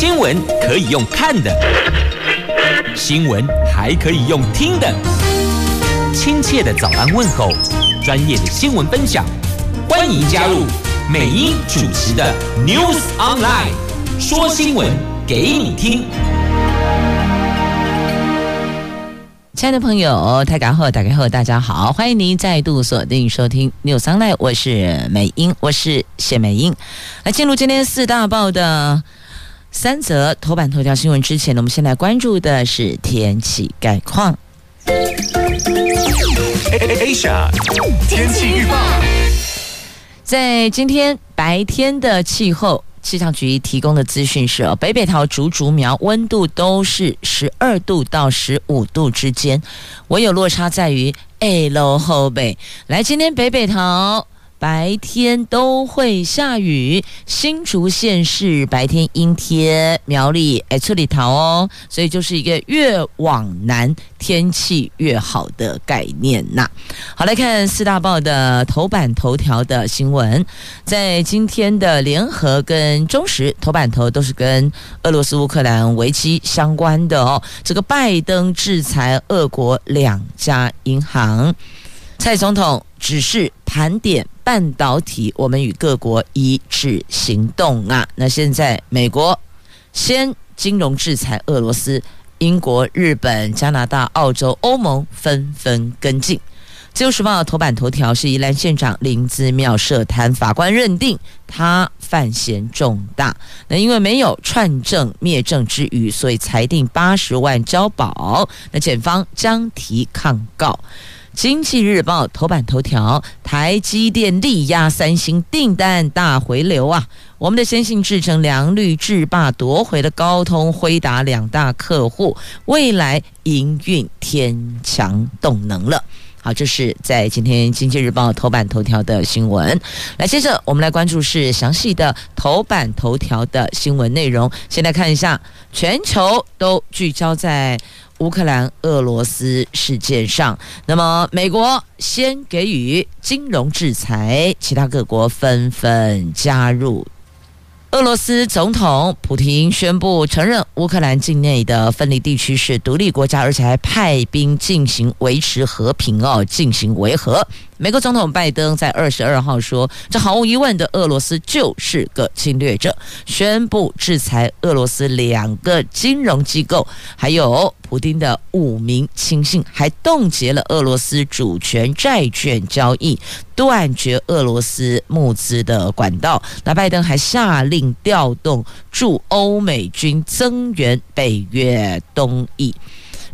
新闻可以用看的，新闻还可以用听的。亲切的早安问候，专业的新闻分享，欢迎加入美英主持的 News Online，说新闻给你听。亲爱的朋友，大家好，大家好，大家好，欢迎您再度锁定收听 News Online，我是美英，我是谢美英。来进入今天四大报的三则头版头条新闻之前呢，我们先来关注的是天气概况。Asia 天气预报，在今天白天的气候。气象局提供的资讯是哦，北北桃、竹竹苗温度都是十二度到十五度之间，唯有落差在于 A 楼后北。来，今天北北桃。白天都会下雨，新竹县是白天阴天，苗栗哎这里头哦，所以就是一个越往南天气越好的概念呐。好，来看四大报的头版头条的新闻，在今天的联合跟中时头版头都是跟俄罗斯乌克兰危机相关的哦。这个拜登制裁俄国两家银行，蔡总统指示盘点。半导体，我们与各国一致行动啊！那现在美国先金融制裁俄罗斯，英国、日本、加拿大、澳洲、欧盟纷纷跟进。自由时报头版头条是宜兰县长林姿妙涉贪，法官认定他犯嫌重大。那因为没有串证灭证之余，所以裁定八十万交保。那检方将提抗告。经济日报头版头条：台积电力压三星订单大回流啊！我们的先进制程良率制霸夺回了高通、辉达两大客户，未来营运天强动能了。好，这是在今天经济日报头版头条的新闻。来，接着我们来关注是详细的头版头条的新闻内容。先来看一下，全球都聚焦在。乌克兰、俄罗斯事件上，那么美国先给予金融制裁，其他各国纷纷加入。俄罗斯总统普廷宣布承认乌克兰境内的分离地区是独立国家，而且还派兵进行维持和平哦，进行维和。美国总统拜登在二十二号说：“这毫无疑问的，俄罗斯就是个侵略者。”宣布制裁俄罗斯两个金融机构，还有普丁的五名亲信，还冻结了俄罗斯主权债券交易，断绝俄罗斯募资的管道。那拜登还下令调动驻欧美军增援北约东翼。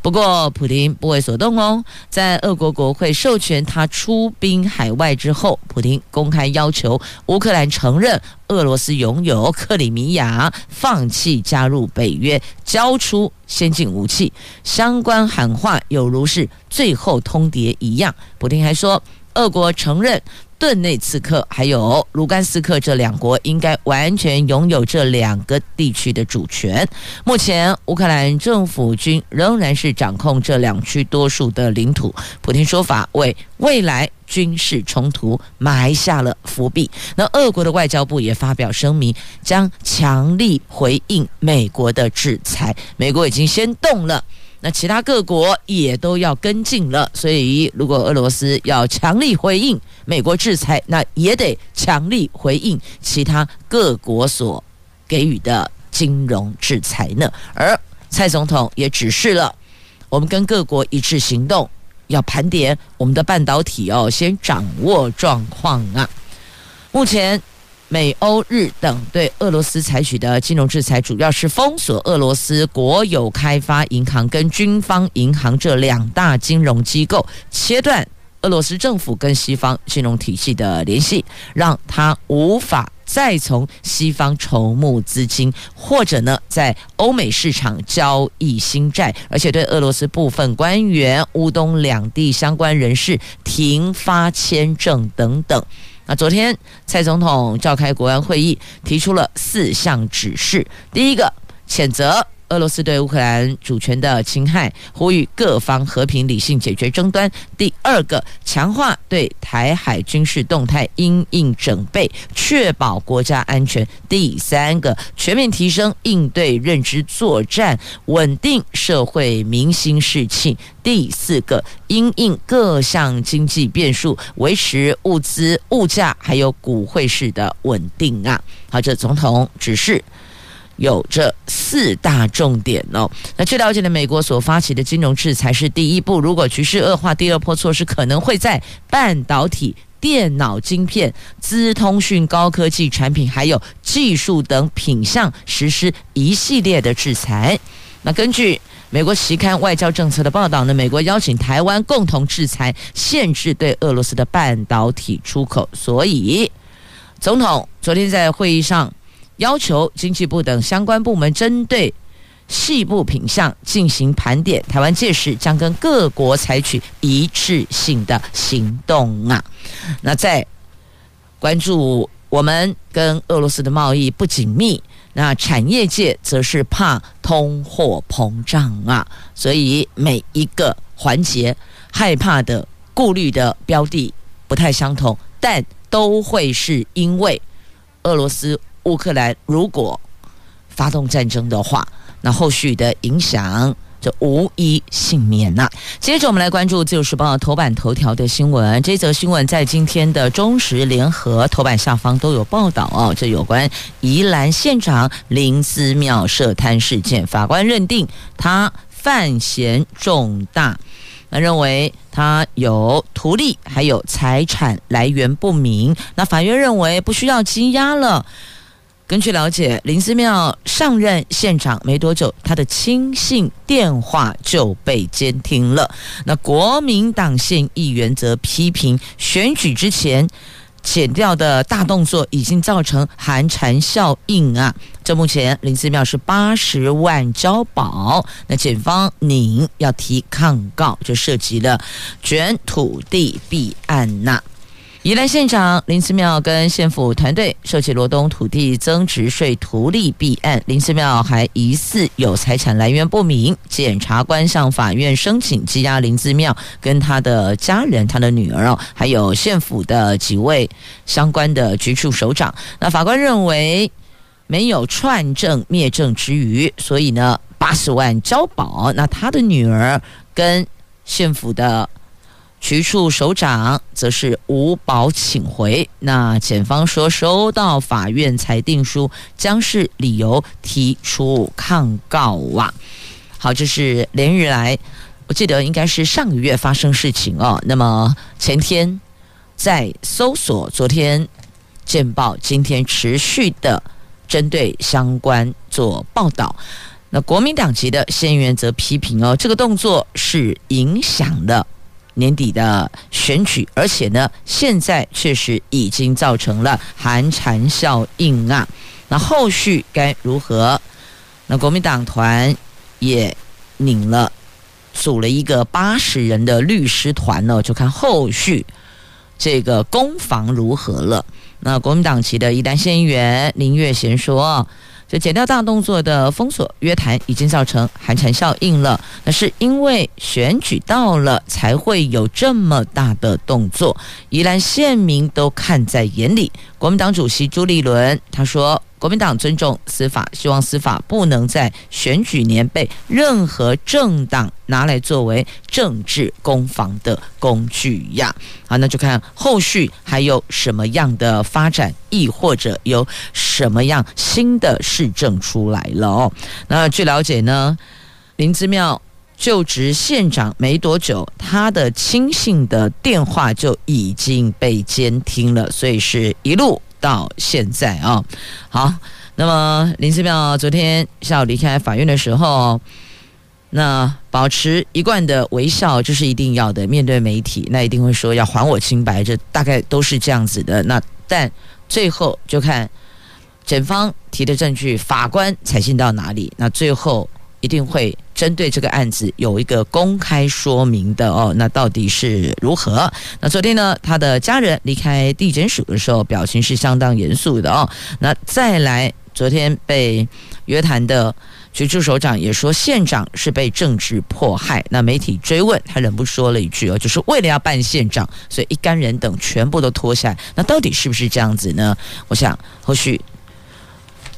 不过，普京不为所动哦。在俄国国会授权他出兵海外之后，普京公开要求乌克兰承认俄罗斯拥有克里米亚，放弃加入北约，交出先进武器。相关喊话有如是最后通牒一样。普京还说，俄国承认。顿内茨克还有卢甘斯克这两国应该完全拥有这两个地区的主权。目前，乌克兰政府军仍然是掌控这两区多数的领土。普丁说法为未来军事冲突埋下了伏笔。那俄国的外交部也发表声明，将强力回应美国的制裁。美国已经先动了。那其他各国也都要跟进了，所以如果俄罗斯要强力回应美国制裁，那也得强力回应其他各国所给予的金融制裁呢。而蔡总统也指示了，我们跟各国一致行动，要盘点我们的半导体哦，先掌握状况啊。目前。美、欧、日等对俄罗斯采取的金融制裁，主要是封锁俄罗斯国有开发银行跟军方银行这两大金融机构，切断俄罗斯政府跟西方金融体系的联系，让他无法再从西方筹募资金，或者呢，在欧美市场交易新债，而且对俄罗斯部分官员、乌东两地相关人士停发签证等等。那昨天蔡总统召开国安会议，提出了四项指示。第一个，谴责俄罗斯对乌克兰主权的侵害，呼吁各方和平理性解决争端；第二个，强化对台海军事动态因应准备，确保国家安全；第三个，全面提升应对认知作战，稳定社会民心士气；第四个，因应各项经济变数，维持物资物价还有股汇市的稳定啊。好，这总统指示。有这四大重点哦。那据了解呢，美国所发起的金融制裁是第一步。如果局势恶化，第二波措施可能会在半导体、电脑晶片、资通讯高科技产品还有技术等品项实施一系列的制裁。那根据美国期刊《外交政策》的报道呢，美国邀请台湾共同制裁，限制对俄罗斯的半导体出口。所以，总统昨天在会议上。要求经济部等相关部门针对细部品项进行盘点，台湾届时将跟各国采取一致性的行动啊。那在关注我们跟俄罗斯的贸易不紧密，那产业界则是怕通货膨胀啊，所以每一个环节害怕的、顾虑的标的不太相同，但都会是因为俄罗斯。乌克兰如果发动战争的话，那后续的影响就无一幸免呐。接着我们来关注《自由时报》头版头条的新闻。这则新闻在今天的中时联合头版下方都有报道哦。这有关宜兰县长林思妙涉贪事件，法官认定他犯嫌重大。那认为他有图利，还有财产来源不明。那法院认为不需要羁押了。根据了解，林思妙上任县长没多久，他的亲信电话就被监听了。那国民党县议员则批评，选举之前剪掉的大动作已经造成寒蝉效应啊！这目前林姿妙是八十万交保，那检方您要提抗告，就涉及了卷土地弊案呐、宜兰县长林思妙跟县府团队涉及罗东土地增值税图利弊案，林思妙还疑似有财产来源不明。检察官向法院申请羁押林思妙跟他的家人、他的女儿哦，还有县府的几位相关的局处首长。那法官认为没有串证灭证之余，所以呢，八十万交保。那他的女儿跟县府的。局处首长则是无保请回。那检方说收到法院裁定书，将是理由提出抗告啊。好，这是连日来，我记得应该是上个月发生事情哦。那么前天在搜索，昨天见报，今天持续的针对相关做报道。那国民党籍的先原则批评哦，这个动作是影响了。年底的选举，而且呢，现在确实已经造成了寒蝉效应啊。那后续该如何？那国民党团也拧了，组了一个八十人的律师团呢，就看后续这个攻防如何了。那国民党籍的宜兰县议员林月贤说。这减掉大动作的封锁约谈已经造成寒蝉效应了，那是因为选举到了才会有这么大的动作，宜兰县民都看在眼里。国民党主席朱立伦他说。国民党尊重司法，希望司法不能在选举年被任何政党拿来作为政治攻防的工具呀。好，那就看后续还有什么样的发展，亦或者有什么样新的市政出来了哦。那据了解呢，林姿妙就职县长没多久，他的亲信的电话就已经被监听了，所以是一路。到现在啊，好，那么林思妙昨天下午离开法院的时候，那保持一贯的微笑，这是一定要的。面对媒体，那一定会说要还我清白，这大概都是这样子的。那但最后就看检方提的证据，法官采信到哪里，那最后。一定会针对这个案子有一个公开说明的哦。那到底是如何？那昨天呢，他的家人离开地检署的时候，表情是相当严肃的哦。那再来昨天被约谈的局处首长也说，县长是被政治迫害。那媒体追问，他忍不住说了一句哦，就是为了要办县长，所以一干人等全部都脱下来。那到底是不是这样子呢？我想后续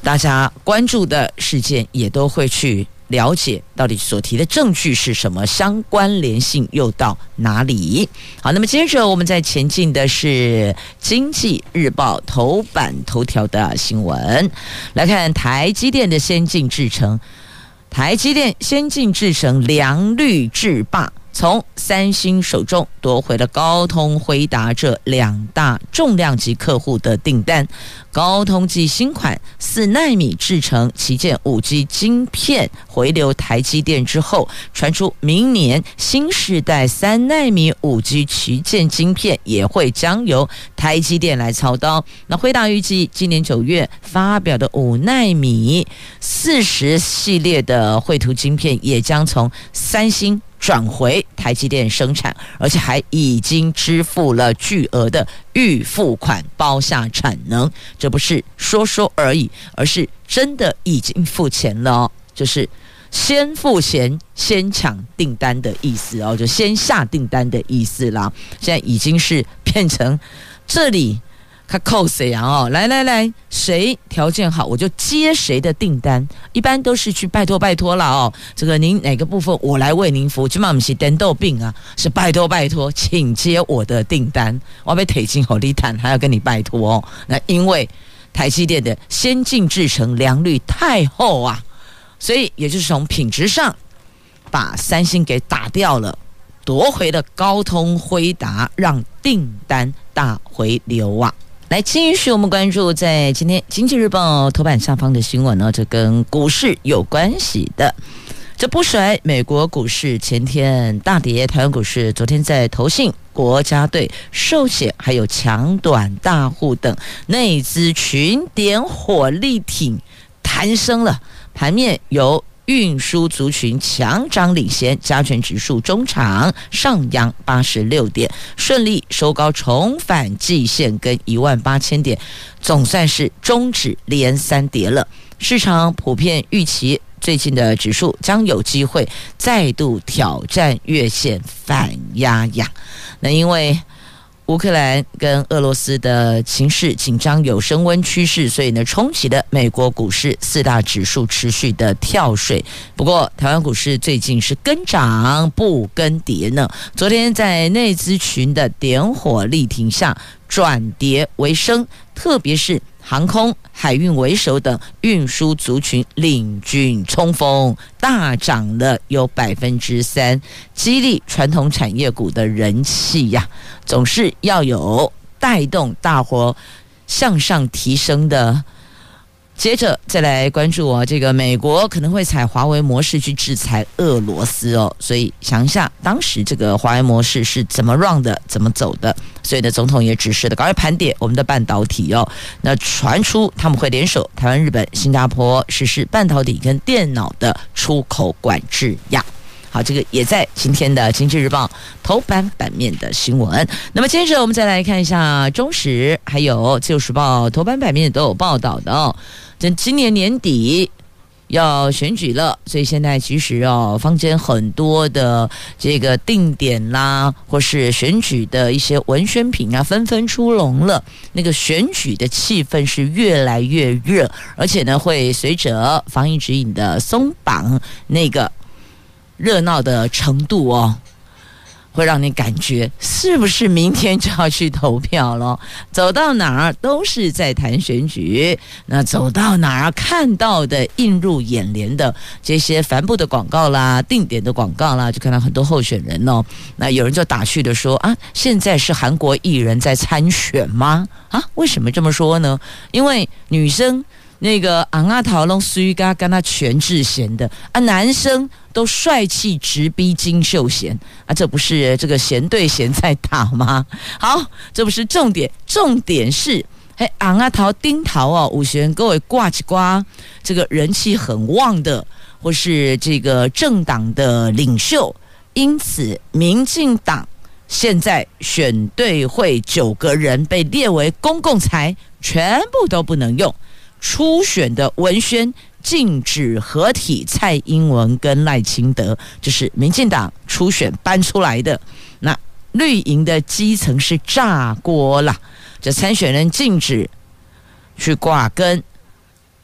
大家关注的事件也都会去。了解到底所提的证据是什么，相关联性又到哪里？好，那么接着我们再前进的是《经济日报》头版头条的新闻，来看台积电的先进制程，台积电先进制程良率制霸。从三星手中夺回了高通、辉达这两大重量级客户的订单。高通继新款四纳米制程旗舰五 G 晶片回流台积电之后，传出明年新世代三纳米五 G 旗舰晶片也会将由台积电来操刀。那辉达预计今年九月发表的五纳米四十系列的绘图晶片也将从三星。转回台积电生产，而且还已经支付了巨额的预付款，包下产能。这不是说说而已，而是真的已经付钱了哦，就是先付钱先抢订单的意思哦，就先下订单的意思啦。现在已经是变成这里。他扣谁啊？哦，来来来，谁条件好，我就接谁的订单。一般都是去拜托拜托了哦。这个您哪个部分我来为您服务？起码不是等豆病啊，是拜托拜托，请接我的订单。我被腿筋好利坦，还要跟你拜托哦。那因为台积电的先进制程良率太厚啊，所以也就是从品质上把三星给打掉了，夺回了高通、辉达，让订单大回流啊。来，继续我们关注在今天《经济日报》头版下方的新闻呢，这跟股市有关系的。这不甩美国股市前天大跌，台湾股市昨天在投信、国家队、寿险还有强短大户等内资群点火力挺，弹升了，盘面由。运输族群强涨领先，加权指数中场上扬八十六点，顺利收高，重返季线跟一万八千点，总算是终止连三跌了。市场普遍预期最近的指数将有机会再度挑战月线反压压。那因为。乌克兰跟俄罗斯的情势紧张有升温趋势，所以呢，冲击的美国股市四大指数持续的跳水。不过，台湾股市最近是跟涨不跟跌呢。昨天在内资群的点火力挺下，转跌为升，特别是。航空、海运为首等运输族群领军冲锋，大涨了有百分之三，激励传统产业股的人气呀。总是要有带动大伙向上提升的。接着再来关注哦，这个美国可能会采华为模式去制裁俄罗斯哦，所以想一下当时这个华为模式是怎么 run 的，怎么走的。所以呢，总统也指示的，赶快盘点我们的半导体哦。那传出他们会联手台湾、日本、新加坡实施半导体跟电脑的出口管制呀。好，这个也在今天的《经济日报》头版版面的新闻。那么接着我们再来看一下中时还有《自由时报》头版版面都有报道的哦。这今年年底要选举了，所以现在其实哦，坊间很多的这个定点啦，或是选举的一些文宣品啊，纷纷出笼了。那个选举的气氛是越来越热，而且呢，会随着防疫指引的松绑，那个热闹的程度哦。会让你感觉是不是明天就要去投票了？走到哪儿都是在谈选举，那走到哪儿看到的映入眼帘的这些帆布的广告啦、定点的广告啦，就看到很多候选人哦。那有人就打趣的说啊，现在是韩国艺人在参选吗？啊，为什么这么说呢？因为女生。那个昂阿桃龙苏玉嘎跟他全智贤的啊，男生都帅气直逼金秀贤啊，这不是这个贤对贤在打吗？好，这不是重点，重点是哎昂阿桃丁桃哦，五贤各位挂起挂，这个人气很旺的，或是这个政党的领袖，因此民进党现在选对会九个人被列为公共财，全部都不能用。初选的文宣禁止合体蔡英文跟赖清德，这是民进党初选搬出来的。那绿营的基层是炸锅了，这参选人禁止去挂跟。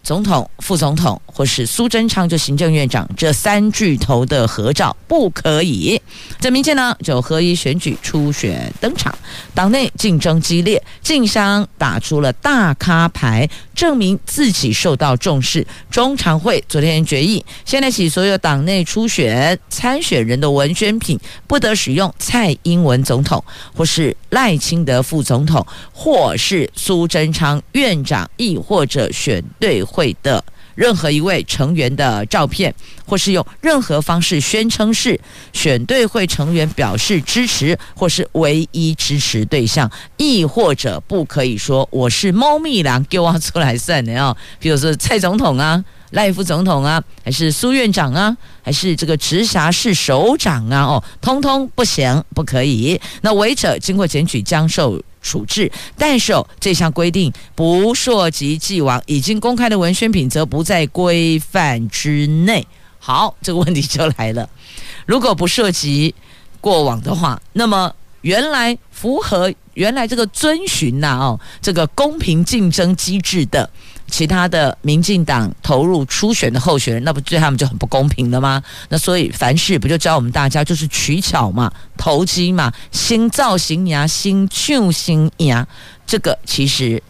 总统、副总统或是苏贞昌就行政院长这三巨头的合照不可以。这民进呢就合一选举初选登场，党内竞争激烈，竞商打出了大咖牌，证明自己受到重视。中常会昨天决议，现在起所有党内初选参选人的文宣品不得使用蔡英文总统或是赖清德副总统或是苏贞昌院长，亦或者选对。会的任何一位成员的照片，或是用任何方式宣称是选对会成员表示支持，或是唯一支持对象，亦或者不可以说我是猫咪郎给我出来算的哦，比如说蔡总统啊、赖副总统啊，还是苏院长啊，还是这个直辖市首长啊，哦，通通不行，不可以。那违者经过检举将受。处置，但是哦，这项规定不涉及既往，已经公开的文宣品则不在规范之内。好，这个问题就来了，如果不涉及过往的话，那么原来符合原来这个遵循呐哦，这个公平竞争机制的。其他的民进党投入初选的候选人，那不对他们就很不公平了吗？那所以凡事不就教我们大家就是取巧嘛、投机嘛、新造型呀、新旧新呀，这个其实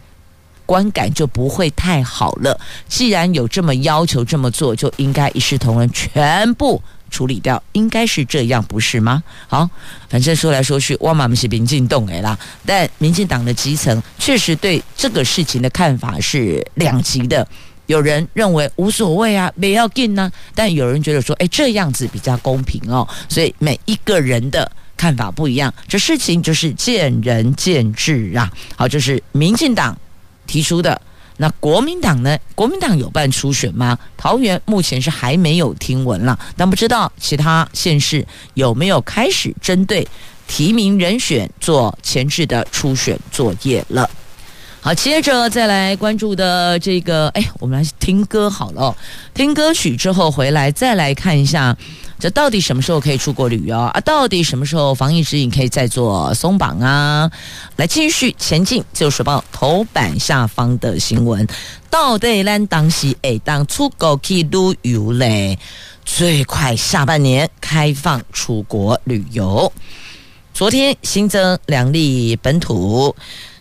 观感就不会太好了。既然有这么要求这么做，就应该一视同仁，全部。处理掉，应该是这样，不是吗？好，反正说来说去，我们是民进党哎啦。但民进党的基层确实对这个事情的看法是两极的。有人认为无所谓啊，没要紧呢。但有人觉得说，哎，这样子比较公平哦。所以每一个人的看法不一样，这事情就是见仁见智啊。好，这是民进党提出的。那国民党呢？国民党有办初选吗？桃园目前是还没有听闻了，但不知道其他县市有没有开始针对提名人选做前置的初选作业了。好，接着再来关注的这个，哎，我们来听歌好了。听歌曲之后回来再来看一下。这到底什么时候可以出国旅游啊？到底什么时候防疫指引可以再做松绑啊？来继续前进，就是报头版下方的新闻，到底咱当时会当出国去旅游嘞？最快下半年开放出国旅游。昨天新增两例本土，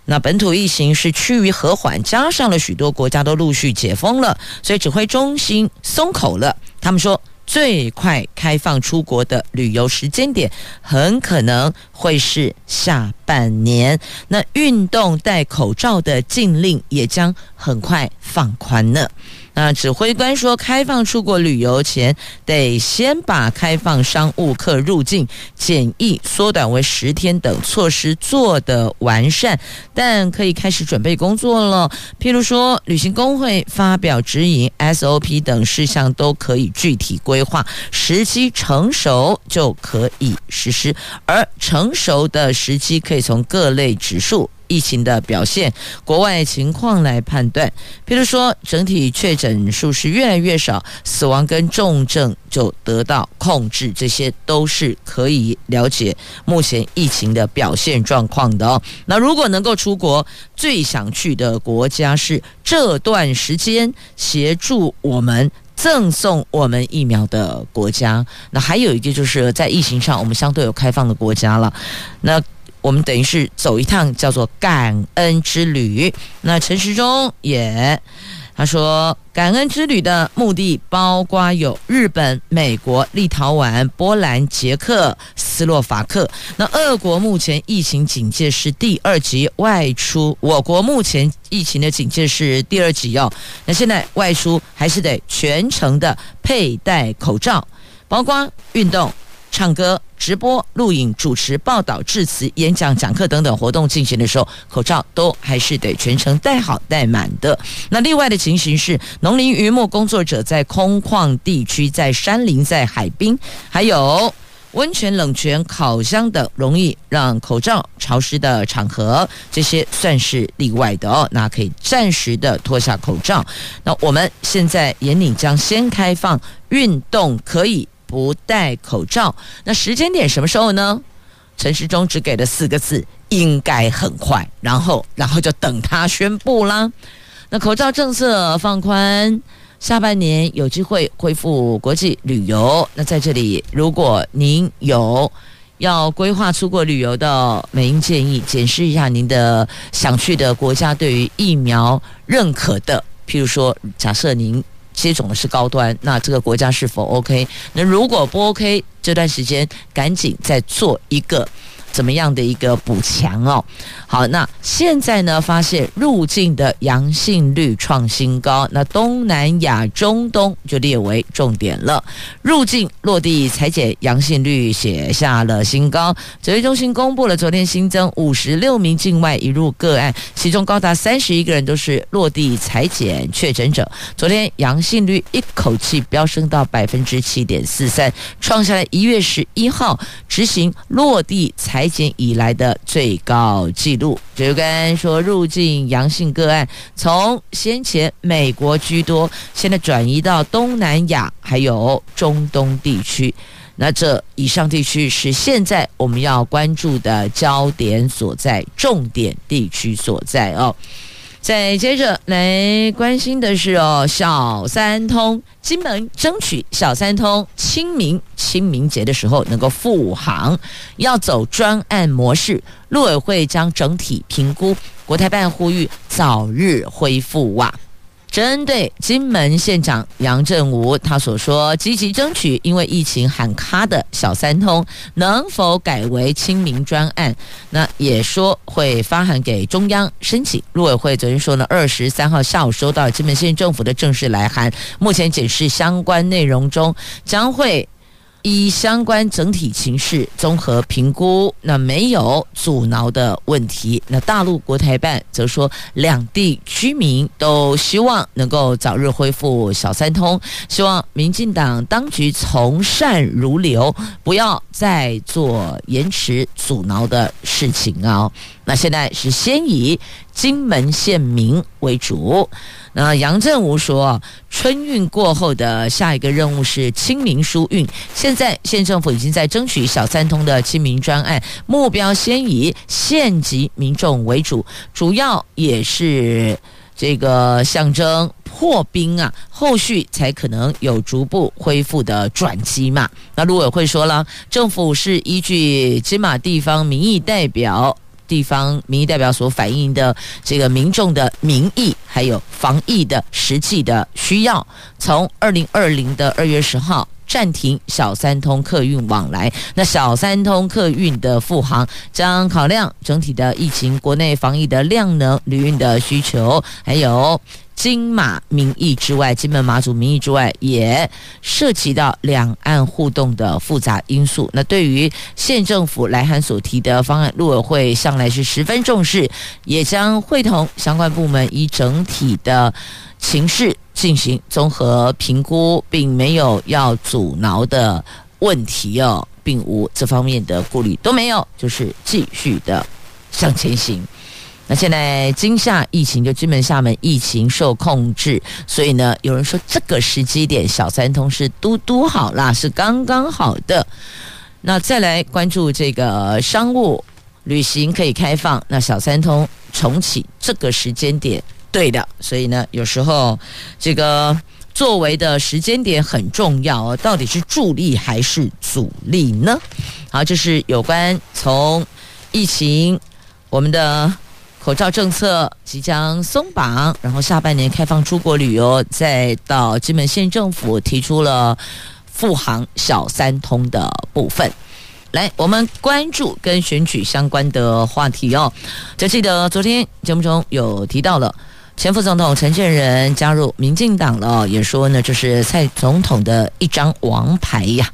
那本土疫情是趋于和缓，加上了许多国家都陆续解封了，所以指挥中心松口了。他们说。最快开放出国的旅游时间点，很可能会是下半年。那运动戴口罩的禁令也将很快放宽了。那指挥官说，开放出国旅游前，得先把开放商务客入境检疫缩短为十天等措施做得完善，但可以开始准备工作了。譬如说，旅行工会发表指引，SOP 等事项都可以具体规划，时机成熟就可以实施。而成熟的时机可以从各类指数。疫情的表现，国外情况来判断。比如说，整体确诊数是越来越少，死亡跟重症就得到控制，这些都是可以了解目前疫情的表现状况的哦。那如果能够出国，最想去的国家是这段时间协助我们赠送我们疫苗的国家。那还有一个就是在疫情上，我们相对有开放的国家了。那我们等于是走一趟叫做感恩之旅。那陈时中也他说，感恩之旅的目的包括有日本、美国、立陶宛、波兰、捷克、斯洛伐克。那俄国目前疫情警戒是第二级，外出我国目前疫情的警戒是第二级哦。那现在外出还是得全程的佩戴口罩，包括运动。唱歌、直播、录影、主持、报道、致辞、演讲、讲课等等活动进行的时候，口罩都还是得全程戴好、戴满的。那另外的情形是，农林渔牧工作者在空旷地区、在山林、在海滨，还有温泉、冷泉、烤箱等容易让口罩潮湿的场合，这些算是例外的哦。那可以暂时的脱下口罩。那我们现在盐岭将先开放运动可以不戴口罩。那时间点什么时候呢？陈时中只给了四个字：应该很快。然后，然后就等他宣布啦。那口罩政策放宽。下半年有机会恢复国际旅游，那在这里，如果您有要规划出国旅游的，美英建议检视一下您的想去的国家对于疫苗认可的，譬如说，假设您接种的是高端，那这个国家是否 OK？那如果不 OK，这段时间赶紧再做一个。怎么样的一个补强哦？好，那现在呢，发现入境的阳性率创新高，那东南亚、中东就列为重点了。入境落地采检阳性率写下了新高。指挥中心公布了昨天新增五十六名境外移入个案，其中高达三十一个人都是落地采检确诊者。昨天阳性率一口气飙升到百分之七点四三，创下了一月十一号执行落地采。以来的最高纪录，就跟说入境阳性个案从先前美国居多，现在转移到东南亚还有中东地区。那这以上地区是现在我们要关注的焦点所在，重点地区所在哦。再接着来关心的是哦，小三通金门争取小三通清明清明节的时候能够复航，要走专案模式，陆委会将整体评估，国台办呼吁早日恢复哇。针对金门县长杨振武他所说，积极争取因为疫情喊卡的小三通能否改为清明专案？那也说会发函给中央申请。陆委会昨天说呢，二十三号下午收到金门县政府的正式来函，目前解释相关内容中，将会。依相关整体情势综合评估，那没有阻挠的问题。那大陆国台办则说，两地居民都希望能够早日恢复小三通，希望民进党当局从善如流，不要再做延迟阻挠的事情啊。那现在是先以金门县民为主。那杨振武说，春运过后的下一个任务是清明疏运。现在县政府已经在争取小三通的清明专案，目标先以县级民众为主，主要也是这个象征破冰啊，后续才可能有逐步恢复的转机嘛。那陆委会说了，政府是依据金马地方民意代表。地方民意代表所反映的这个民众的民意，还有防疫的实际的需要，从二零二零的二月十号暂停小三通客运往来。那小三通客运的复航，将考量整体的疫情、国内防疫的量能、旅运的需求，还有。金马民意之外，金门马祖民意之外，也涉及到两岸互动的复杂因素。那对于县政府来函所提的方案，陆委会向来是十分重视，也将会同相关部门以整体的情势进行综合评估，并没有要阻挠的问题哦，并无这方面的顾虑，都没有，就是继续的向前行。那现在今夏疫情就金门厦门疫情受控制，所以呢，有人说这个时机点小三通是嘟嘟好啦，是刚刚好的。那再来关注这个商务旅行可以开放，那小三通重启这个时间点对的，所以呢，有时候这个作为的时间点很重要哦，到底是助力还是阻力呢？好，这是有关从疫情我们的。口罩政策即将松绑，然后下半年开放出国旅游，再到金门县政府提出了复航小三通的部分。来，我们关注跟选举相关的话题哦。就记得昨天节目中有提到了前副总统陈建仁加入民进党了，也说呢，这是蔡总统的一张王牌呀。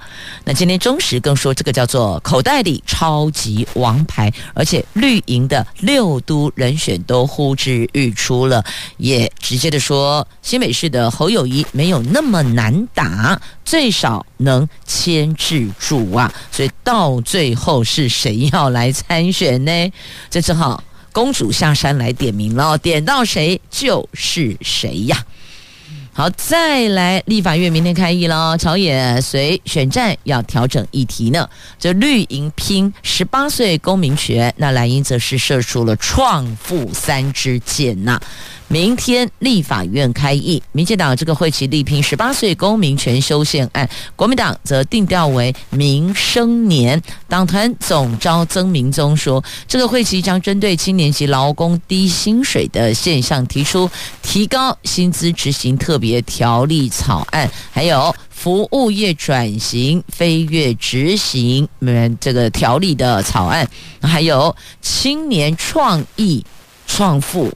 那今天中时更说，这个叫做口袋里超级王牌，而且绿营的六都人选都呼之欲出了，也直接的说，新北市的侯友谊没有那么难打，最少能牵制住啊。所以到最后是谁要来参选呢？这正好。公主下山来点名了，点到谁就是谁呀。好，再来，立法院明天开议了，朝野随选战要调整议题呢。这绿营拼十八岁公民权，那蓝营则是射出了创富三支箭呐。明天立法院开议，民进党这个会期力拼十八岁公民权修宪案，国民党则定调为民生年。党团总召曾明宗说，这个会期将针对青年及劳工低薪水的现象，提出提高薪资执行特别条例草案，还有服务业转型飞跃执行嗯这个条例的草案，还有青年创意创富。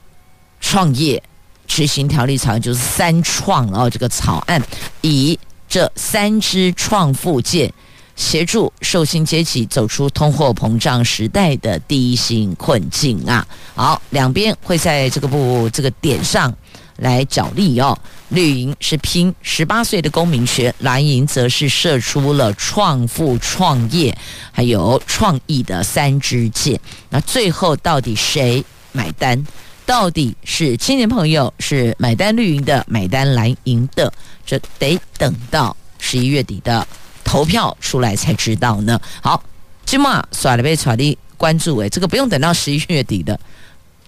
创业执行条例草案就是三创哦，这个草案以这三支创富箭，协助受薪阶级走出通货膨胀时代的低薪困境啊！好，两边会在这个部这个点上来角力哦。绿营是拼十八岁的公民权，蓝营则是射出了创富创业还有创意的三支箭。那最后到底谁买单？到底是青年朋友是买单绿营的，买单蓝营的，这得等到十一月底的投票出来才知道呢。好，起码耍了被耍的关注诶，这个不用等到十一月底的，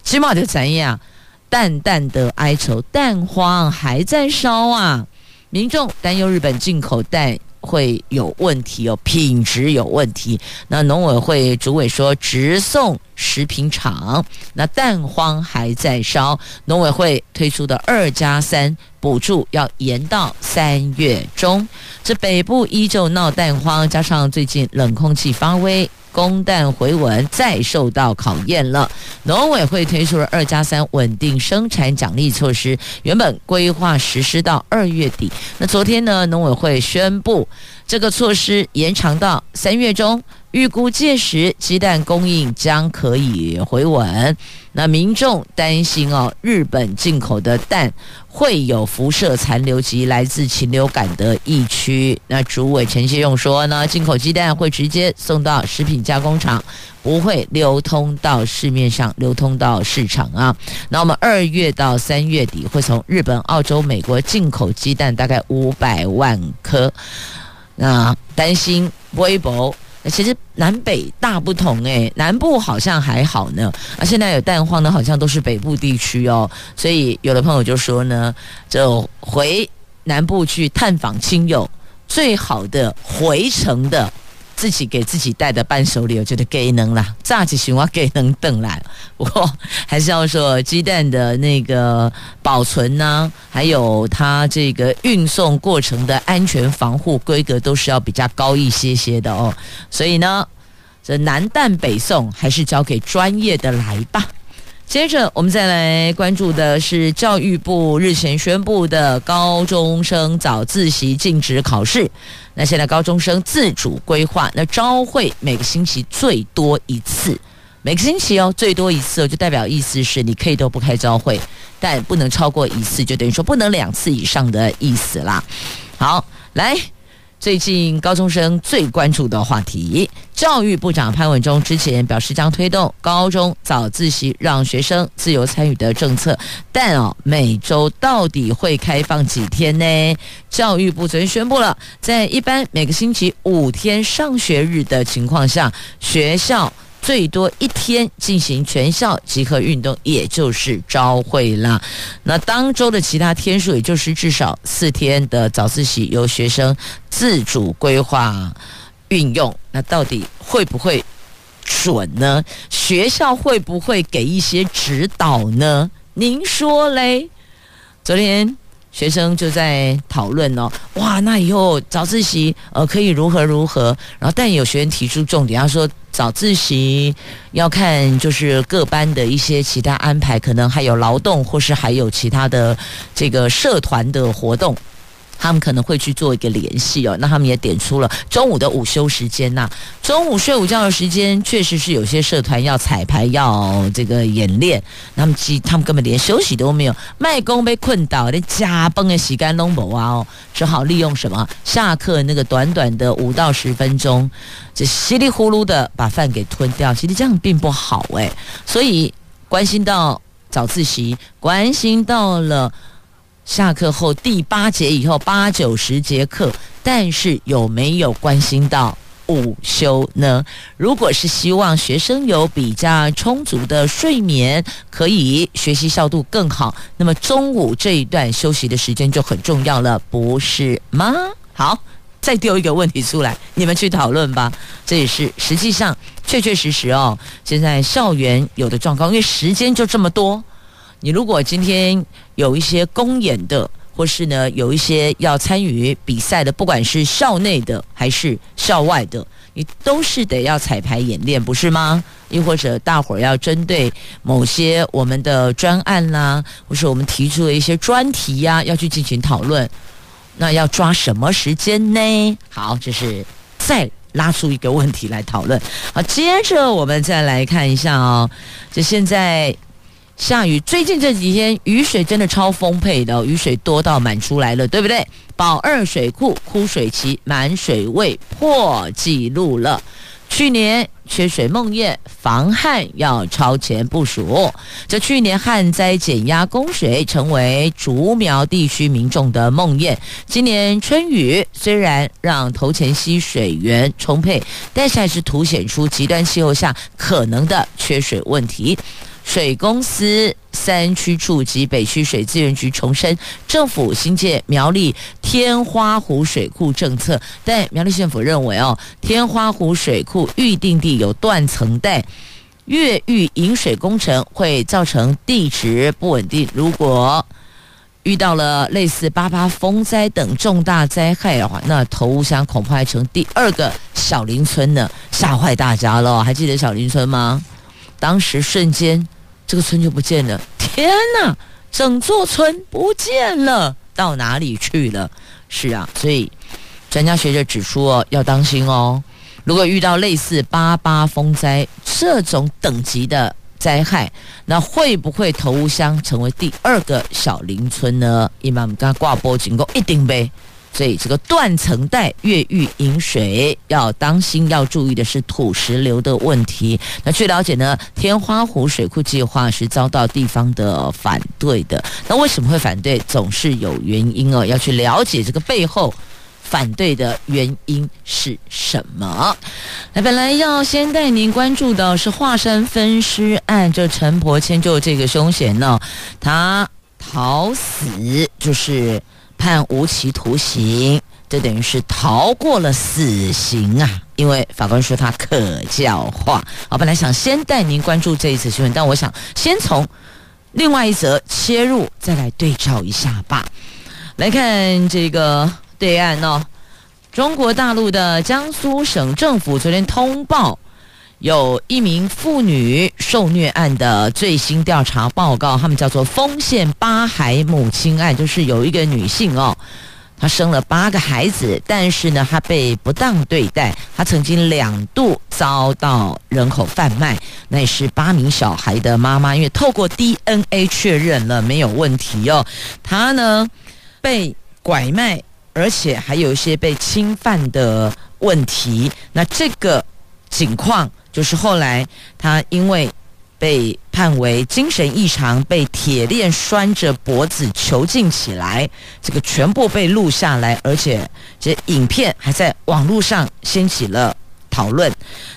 起码就怎样？淡淡的哀愁，蛋荒还在烧啊！民众担忧日本进口蛋。会有问题哦，品质有问题。那农委会主委说，直送食品厂。那蛋荒还在烧，农委会推出的二加三补助要延到三月中。这北部依旧闹蛋荒，加上最近冷空气发威。供蛋回稳，再受到考验了。农委会推出了二加三稳定生产奖励措施，原本规划实施到二月底。那昨天呢，农委会宣布这个措施延长到三月中。预估届时鸡蛋供应将可以回稳。那民众担心哦，日本进口的蛋会有辐射残留及来自禽流感的疫区。那主委陈先勇说呢，进口鸡蛋会直接送到食品加工厂，不会流通到市面上，流通到市场啊。那我们二月到三月底会从日本、澳洲、美国进口鸡蛋大概五百万颗。那担心微博。其实南北大不同诶，南部好像还好呢，啊，现在有蛋荒的，好像都是北部地区哦，所以有的朋友就说呢，就回南部去探访亲友，最好的回程的。自己给自己带的伴手礼，我觉得给能啦，炸起行我给能等来。不过还是要说，鸡蛋的那个保存呢，还有它这个运送过程的安全防护规格，都是要比较高一些些的哦。所以呢，这南蛋北送，还是交给专业的来吧。接着，我们再来关注的是教育部日前宣布的高中生早自习禁止考试。那现在高中生自主规划，那朝会每个星期最多一次，每个星期哦最多一次哦，就代表意思是你可以都不开朝会，但不能超过一次，就等于说不能两次以上的意思啦。好，来。最近高中生最关注的话题，教育部长潘文忠之前表示将推动高中早自习，让学生自由参与的政策，但哦，每周到底会开放几天呢？教育部昨天宣布了，在一般每个星期五天上学日的情况下，学校。最多一天进行全校集合运动，也就是朝会啦。那当周的其他天数，也就是至少四天的早自习，由学生自主规划运用。那到底会不会准呢？学校会不会给一些指导呢？您说嘞？昨天。学生就在讨论哦，哇，那以后早自习呃可以如何如何，然后但有学生提出重点，他说早自习，要看就是各班的一些其他安排，可能还有劳动，或是还有其他的这个社团的活动。他们可能会去做一个联系哦，那他们也点出了中午的午休时间呐，中午睡午觉的时间确实是有些社团要彩排要这个演练，他们其他们根本连休息都没有，卖工被困倒，连加班的时间都没有啊哦，只好利用什么下课那个短短的五到十分钟，这稀里呼噜的把饭给吞掉，其实这样并不好诶，所以关心到早自习，关心到了。下课后第八节以后八九十节课，但是有没有关心到午休呢？如果是希望学生有比较充足的睡眠，可以学习效度更好，那么中午这一段休息的时间就很重要了，不是吗？好，再丢一个问题出来，你们去讨论吧。这也是实际上确确实实哦，现在校园有的状况，因为时间就这么多。你如果今天有一些公演的，或是呢有一些要参与比赛的，不管是校内的还是校外的，你都是得要彩排演练，不是吗？又或者大伙儿要针对某些我们的专案啦、或是我们提出的一些专题呀、要去进行讨论，那要抓什么时间呢？好，这是再拉出一个问题来讨论。好，接着我们再来看一下哦，就现在。下雨，最近这几天雨水真的超丰沛的，雨水多到满出来了，对不对？宝二水库枯水期满水位破纪录了。去年缺水梦魇，防旱要超前部署。这去年旱灾减压供水成为竹苗地区民众的梦魇。今年春雨虽然让头前溪水源充沛，但是还是凸显出极端气候下可能的缺水问题。水公司三区处及北区水资源局重申，政府新建苗栗天花湖水库政策，但苗栗县府认为哦，天花湖水库预定地有断层带，越域引水工程会造成地质不稳定。如果遇到了类似八八风灾等重大灾害的话，那头屋乡恐怕还成第二个小林村呢，吓坏大家了。还记得小林村吗？当时瞬间。这个村就不见了，天哪！整座村不见了，到哪里去了？是啊，所以专家学者指出哦，要当心哦。如果遇到类似八八风灾这种等级的灾害，那会不会头屋乡成为第二个小林村呢？伊玛刚挂波警告，一定呗。所以这个断层带越域引水要当心，要注意的是土石流的问题。那据了解呢，天花湖水库计划是遭到地方的反对的。那为什么会反对？总是有原因哦，要去了解这个背后反对的原因是什么。那本来要先带您关注的是华山分尸案，这陈伯谦就这个凶嫌呢，他逃死就是。判无期徒刑，这等于是逃过了死刑啊！因为法官说他可教化。我本来想先带您关注这一次新闻，但我想先从另外一则切入，再来对照一下吧。来看这个对岸哦，中国大陆的江苏省政府昨天通报，有一名妇女受虐案的最新调查报告，他们叫做丰县八孩母亲案，就是有一个女性哦，她生了八个孩子，但是呢，她被不当对待，她曾经两度遭到人口贩卖，那也是八名小孩的妈妈，因为透过 DNA 确认了没有问题哦，她呢被拐卖，而且还有一些被侵犯的问题，那这个情况。就是后来他因为被判为精神异常，被铁链拴着脖子囚禁起来，这个全部被录下来，而且这影片还在网络上掀起了讨论，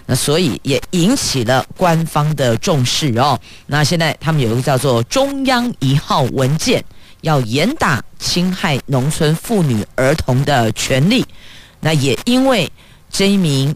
那所以也引起了官方的重视哦。那现在他们有一个叫做中央一号文件，要严打侵害农村妇女儿童的权利。那也因为这一名。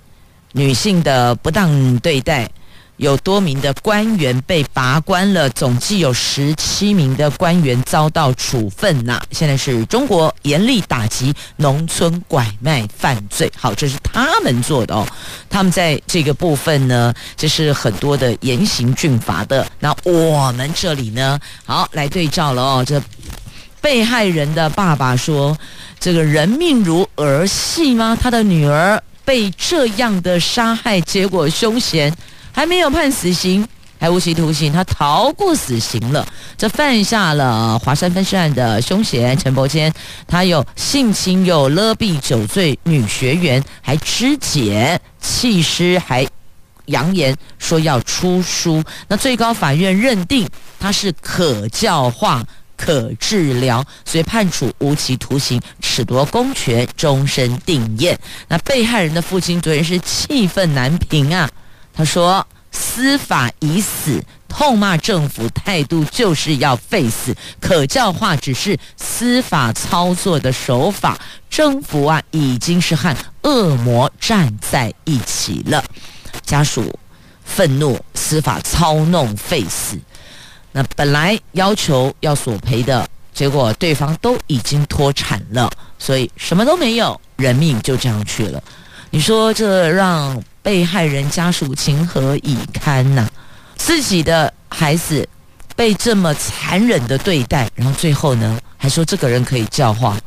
女性的不当对待，有多名的官员被拔官了，总计有十七名的官员遭到处分呐。现在是中国严厉打击农村拐卖犯罪，好，这是他们做的哦。他们在这个部分呢，这是很多的严刑峻法的。那我们这里呢，好来对照了哦。这被害人的爸爸说：“这个人命如儿戏吗？他的女儿被这样的杀害，结果凶嫌。”还没有判死刑，还无期徒刑，他逃过死刑了。这犯下了华山分尸案的凶嫌陈伯坚，他有性侵，有勒毙酒醉女学员，还肢解、弃尸，还扬言说要出书。那最高法院认定他是可教化、可治疗，所以判处无期徒刑，褫夺公权，终身定谳。那被害人的父亲昨天是气愤难平啊。他说：“司法已死，痛骂政府态度就是要废死，可教化只是司法操作的手法。政府啊，已经是和恶魔站在一起了。家属愤怒，司法操弄废死。那本来要求要索赔的，结果对方都已经脱产了，所以什么都没有，人命就这样去了。你说这让？”被害人家属情何以堪呐、自己的孩子被这么残忍的对待，然后最后呢，还说这个人可以教化，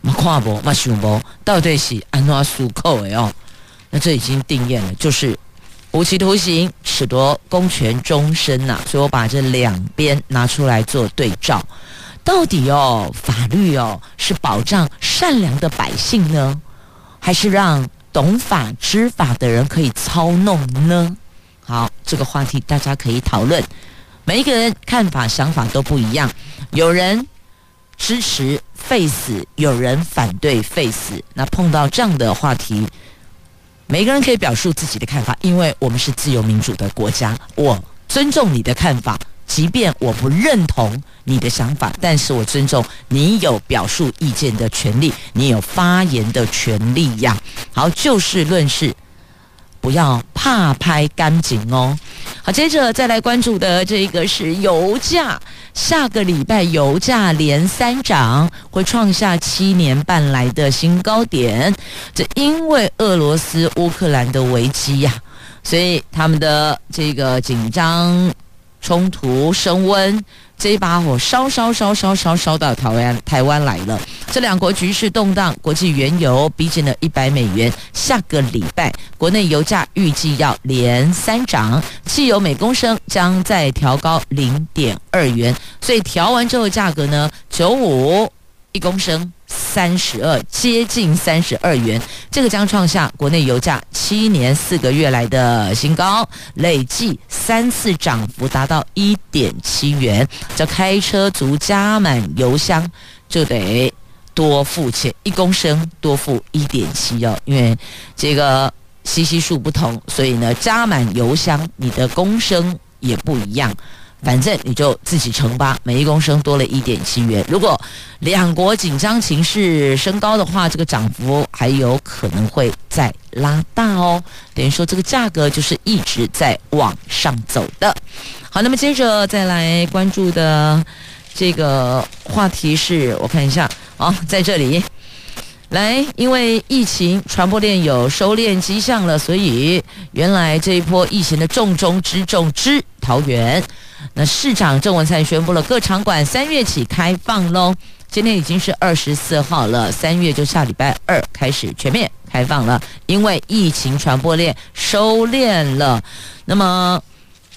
马跨博马熊博，到底是安怎苏扣哎哦？那这已经定谳了，就是无期徒刑，褫夺公权终身呐、所以我把这两边拿出来做对照，到底哦，法律哦是保障善良的百姓呢，还是让？懂法知法的人可以操弄呢？好，这个话题大家可以讨论。每一个人看法想法都不一样，有人支持废死，有人反对废死。那碰到这样的话题，每个人可以表述自己的看法，因为我们是自由民主的国家，我尊重你的看法。即便我不认同你的想法，但是我尊重你有表述意见的权利，你有发言的权利呀。好，就事论事，不要怕拍干净哦。好，接着再来关注的这个是油价，下个礼拜油价连三涨，会创下七年半来的新高点。这因为俄罗斯乌克兰的危机呀，所以他们的这个紧张。冲突升温，这一把火烧烧烧烧烧烧到台湾台湾来了。这两国局势动荡，国际原油逼近了一百美元。下个礼拜，国内油价预计要连三涨，汽油每公升将再调高零点二元。所以调完之后，价格呢，九五一公升。三十二，接近三十二元，这个将创下国内油价七年四个月来的新高，累计三次涨幅达到一点七元。这开车族加满油箱就得多付钱，一公升多付一点七哦，因为这个 CC 数不同，所以呢，加满油箱你的公升也不一样。反正你就自己乘吧，每一公升多了一点七元。如果两国紧张情势升高的话，这个涨幅还有可能会再拉大哦。等于说这个价格就是一直在往上走的。好，那么接着再来关注的这个话题是，我看一下啊，在这里来，因为疫情传播链有收敛迹象了，所以原来这一波疫情的重中之重之桃园。那市长郑文灿宣布了，各场馆三月起开放喽。今天已经是二十四号了，三月就下礼拜二开始全面开放了，因为疫情传播链收敛了。那么，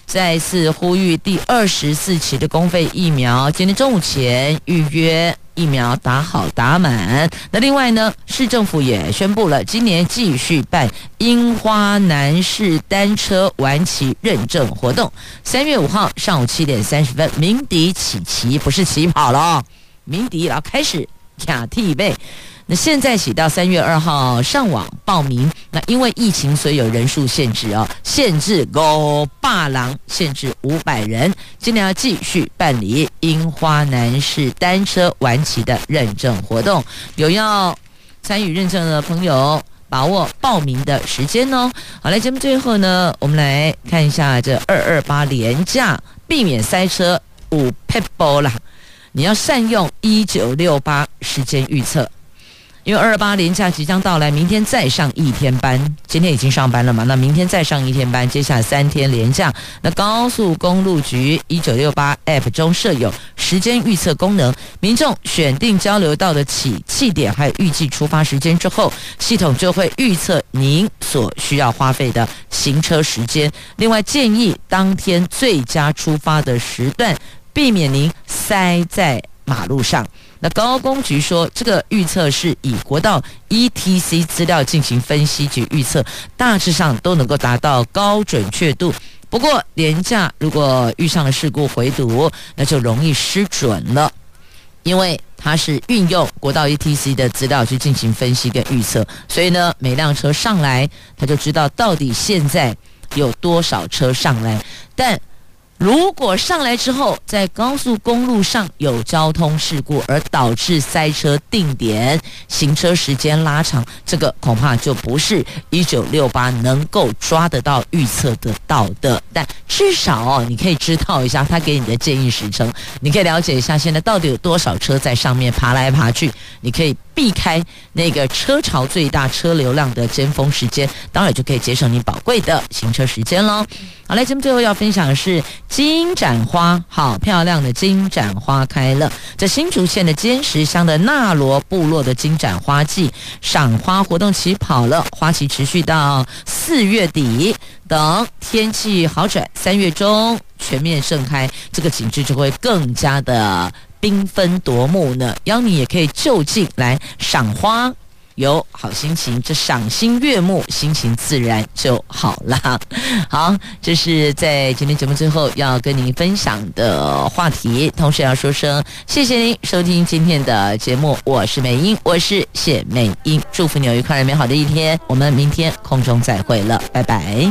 再次呼吁第二十四期的公费疫苗，今天中午前预约。疫苗打好打满。那另外呢，市政府也宣布了，今年继续办樱花男士单车玩骑认证活动。三月五号上午七点三十分鸣笛起骑，不是起跑了，鸣笛然后开始卡替备。那现在起到三月二号上网报名，那因为疫情所以有人数限制哦，限制五百人，限制五百人。今年要继续办理樱花男士单车玩骑的认证活动，有要参与认证的朋友把握报名的时间哦。好，来节目最后呢，我们来看一下这二二八连假，避免塞车五 people 啦。你要善用一九六八时间预测。因为二二八连假即将到来，明天再上一天班。今天已经上班了嘛？那明天再上一天班，接下来三天连假。那高速公路局一九六八 App 中设有时间预测功能，民众选定交流道的起訖点还有预计出发时间之后，系统就会预测您所需要花费的行车时间。另外建议当天最佳出发的时段，避免您塞在马路上。那高公局说，这个预测是以国道 ETC 资料进行分析及预测，大致上都能够达到高准确度。不过，廉价如果遇上了事故回堵，那就容易失准了，因为它是运用国道 ETC 的资料去进行分析跟预测，所以呢，每辆车上来，他就知道到底现在有多少车上来，但。如果上来之后，在高速公路上有交通事故而导致塞车定点、行车时间拉长，这个恐怕就不是一九六八能够抓得到、预测得到的。但至少哦，你可以知道一下他给你的建议时程，你可以了解一下现在到底有多少车在上面爬来爬去，你可以避开那个车潮最大、车流量的尖峰时间，当然就可以节省你宝贵的行车时间喽。好嘞，节目最后要分享的是金盏花，好漂亮的金盏花开了。在新竹县的尖石乡的纳罗部落的金盏花季赏花活动起跑了，花期持续到四月底，等天气好转，三月中全面盛开，这个景致就会更加的缤纷夺目呢。邀你也可以就近来赏花。有好心情，这赏心悦目，心情自然就好了。好，这是在今天节目最后要跟您分享的话题，同时要说声谢谢您收听今天的节目，我是美英，我是谢美英，祝福你有愉快而美好的一天，我们明天空中再会了，拜拜。